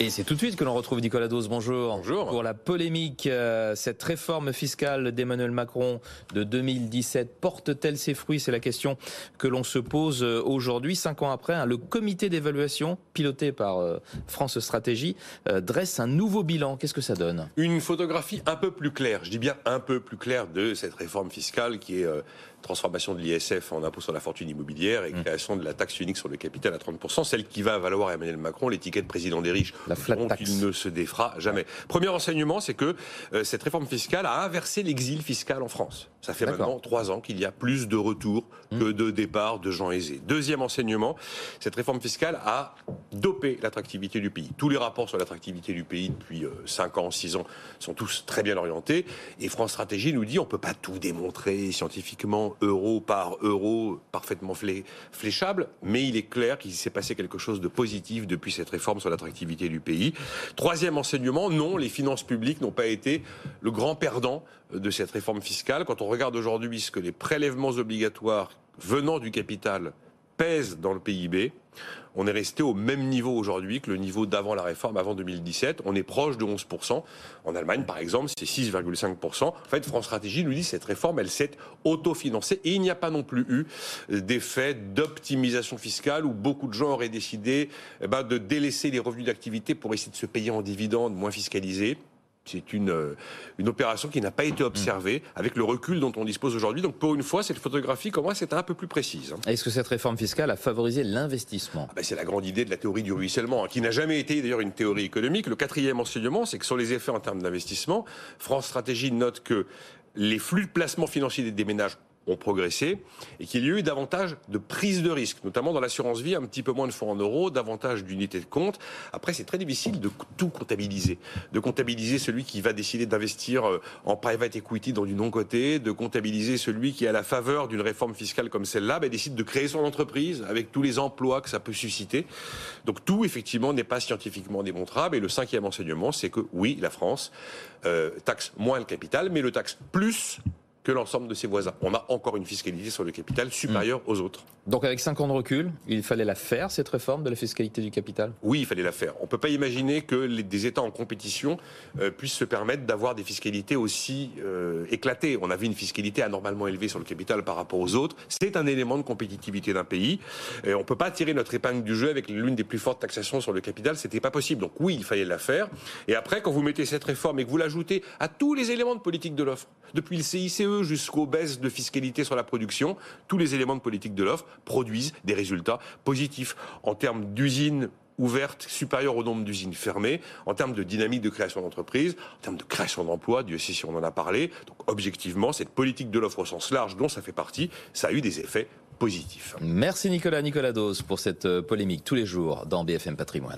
Et c'est tout de suite que l'on retrouve Nicolas Dose. Bonjour. Bonjour. Pour la polémique, euh, cette réforme fiscale d'Emmanuel Macron de 2017 porte-t-elle ses fruits? C'est la question que l'on se pose euh, aujourd'hui, cinq ans après. Hein. le comité d'évaluation, piloté par euh, France Stratégie, dresse un nouveau bilan. Qu'est-ce que ça donne? Une photographie un peu plus claire, je dis bien un peu plus claire de cette réforme fiscale qui est transformation de l'ISF en impôt sur la fortune immobilière et mmh. création de la taxe unique sur le capital à 30%, celle qui va valoir à Emmanuel Macron l'étiquette président des riches. La flat tax. il ne se défera jamais. Premier enseignement, c'est que euh, cette réforme fiscale a inversé l'exil fiscal en France. Ça fait maintenant trois ans qu'il y a plus de retours mmh. que de départs de gens aisés. Deuxième enseignement, cette réforme fiscale a dopé l'attractivité du pays. Tous les rapports sur l'attractivité du pays depuis 5 euh, ans, 6 ans sont tous très bien orientés. Et France Stratégie nous dit on ne peut pas tout démontrer scientifiquement euro par euro parfaitement fléchable, mais il est clair qu'il s'est passé quelque chose de positif depuis cette réforme sur l'attractivité du Troisième enseignement, non, les finances publiques n'ont pas été le grand perdant de cette réforme fiscale. Quand on regarde aujourd'hui ce que les prélèvements obligatoires venant du capital pèsent dans le PIB, on est resté au même niveau aujourd'hui que le niveau d'avant la réforme, avant 2017. On est proche de 11%. En Allemagne, par exemple, c'est 6,5%. En fait, France Stratégie nous dit que cette réforme, elle s'est autofinancée et il n'y a pas non plus eu d'effet d'optimisation fiscale où beaucoup de gens auraient décidé eh ben, de délaisser les revenus d'activité pour essayer de se payer en dividendes moins fiscalisés. C'est une, euh, une opération qui n'a pas été observée avec le recul dont on dispose aujourd'hui. Donc pour une fois, cette photographie, comme moi, c'est un peu plus précise. Hein. Est-ce que cette réforme fiscale a favorisé l'investissement? Ah ben, C'est la grande idée de la théorie du ruissellement, hein, qui n'a jamais été d'ailleurs une théorie économique. Le quatrième enseignement, c'est que sur les effets en termes d'investissement, France Stratégie note que les flux de placement financier des ménages ont progressé et qu'il y a eu davantage de prise de risque, notamment dans l'assurance vie, un petit peu moins de fonds en euros, davantage d'unités de compte. Après, c'est très difficile de tout comptabiliser, de comptabiliser celui qui va décider d'investir euh, en private equity dans du non-côté, de comptabiliser celui qui, à la faveur d'une réforme fiscale comme celle-là, décide de créer son entreprise avec tous les emplois que ça peut susciter. Donc tout, effectivement, n'est pas scientifiquement démontrable. Et le cinquième enseignement, c'est que oui, la France euh, taxe moins le capital, mais le taxe plus que l'ensemble de ses voisins. On a encore une fiscalité sur le capital supérieure aux autres. Donc avec 5 ans de recul, il fallait la faire, cette réforme de la fiscalité du capital? Oui, il fallait la faire. On ne peut pas imaginer que des États en compétition euh, puissent se permettre d'avoir des fiscalités aussi euh, éclatées. On avait une fiscalité anormalement élevée sur le capital par rapport aux autres. C'est un élément de compétitivité d'un pays. On ne peut pas tirer notre épingle du jeu avec l'une des plus fortes taxations sur le capital. C'était pas possible. Donc oui, il fallait la faire. Et après, quand vous mettez cette réforme et que vous l'ajoutez à tous les éléments de politique de l'offre, depuis le CICE jusqu'aux baisses de fiscalité sur la production, tous les éléments de politique de l'offre produisent des résultats positifs en termes d'usines ouvertes supérieures au nombre d'usines fermées, en termes de dynamique de création d'entreprises, en termes de création d'emplois, Dieu sait si on en a parlé. Donc objectivement, cette politique de l'offre au sens large dont ça fait partie, ça a eu des effets positifs. Merci Nicolas Nicolas Dose pour cette euh, polémique tous les jours dans BFM Patrimoine.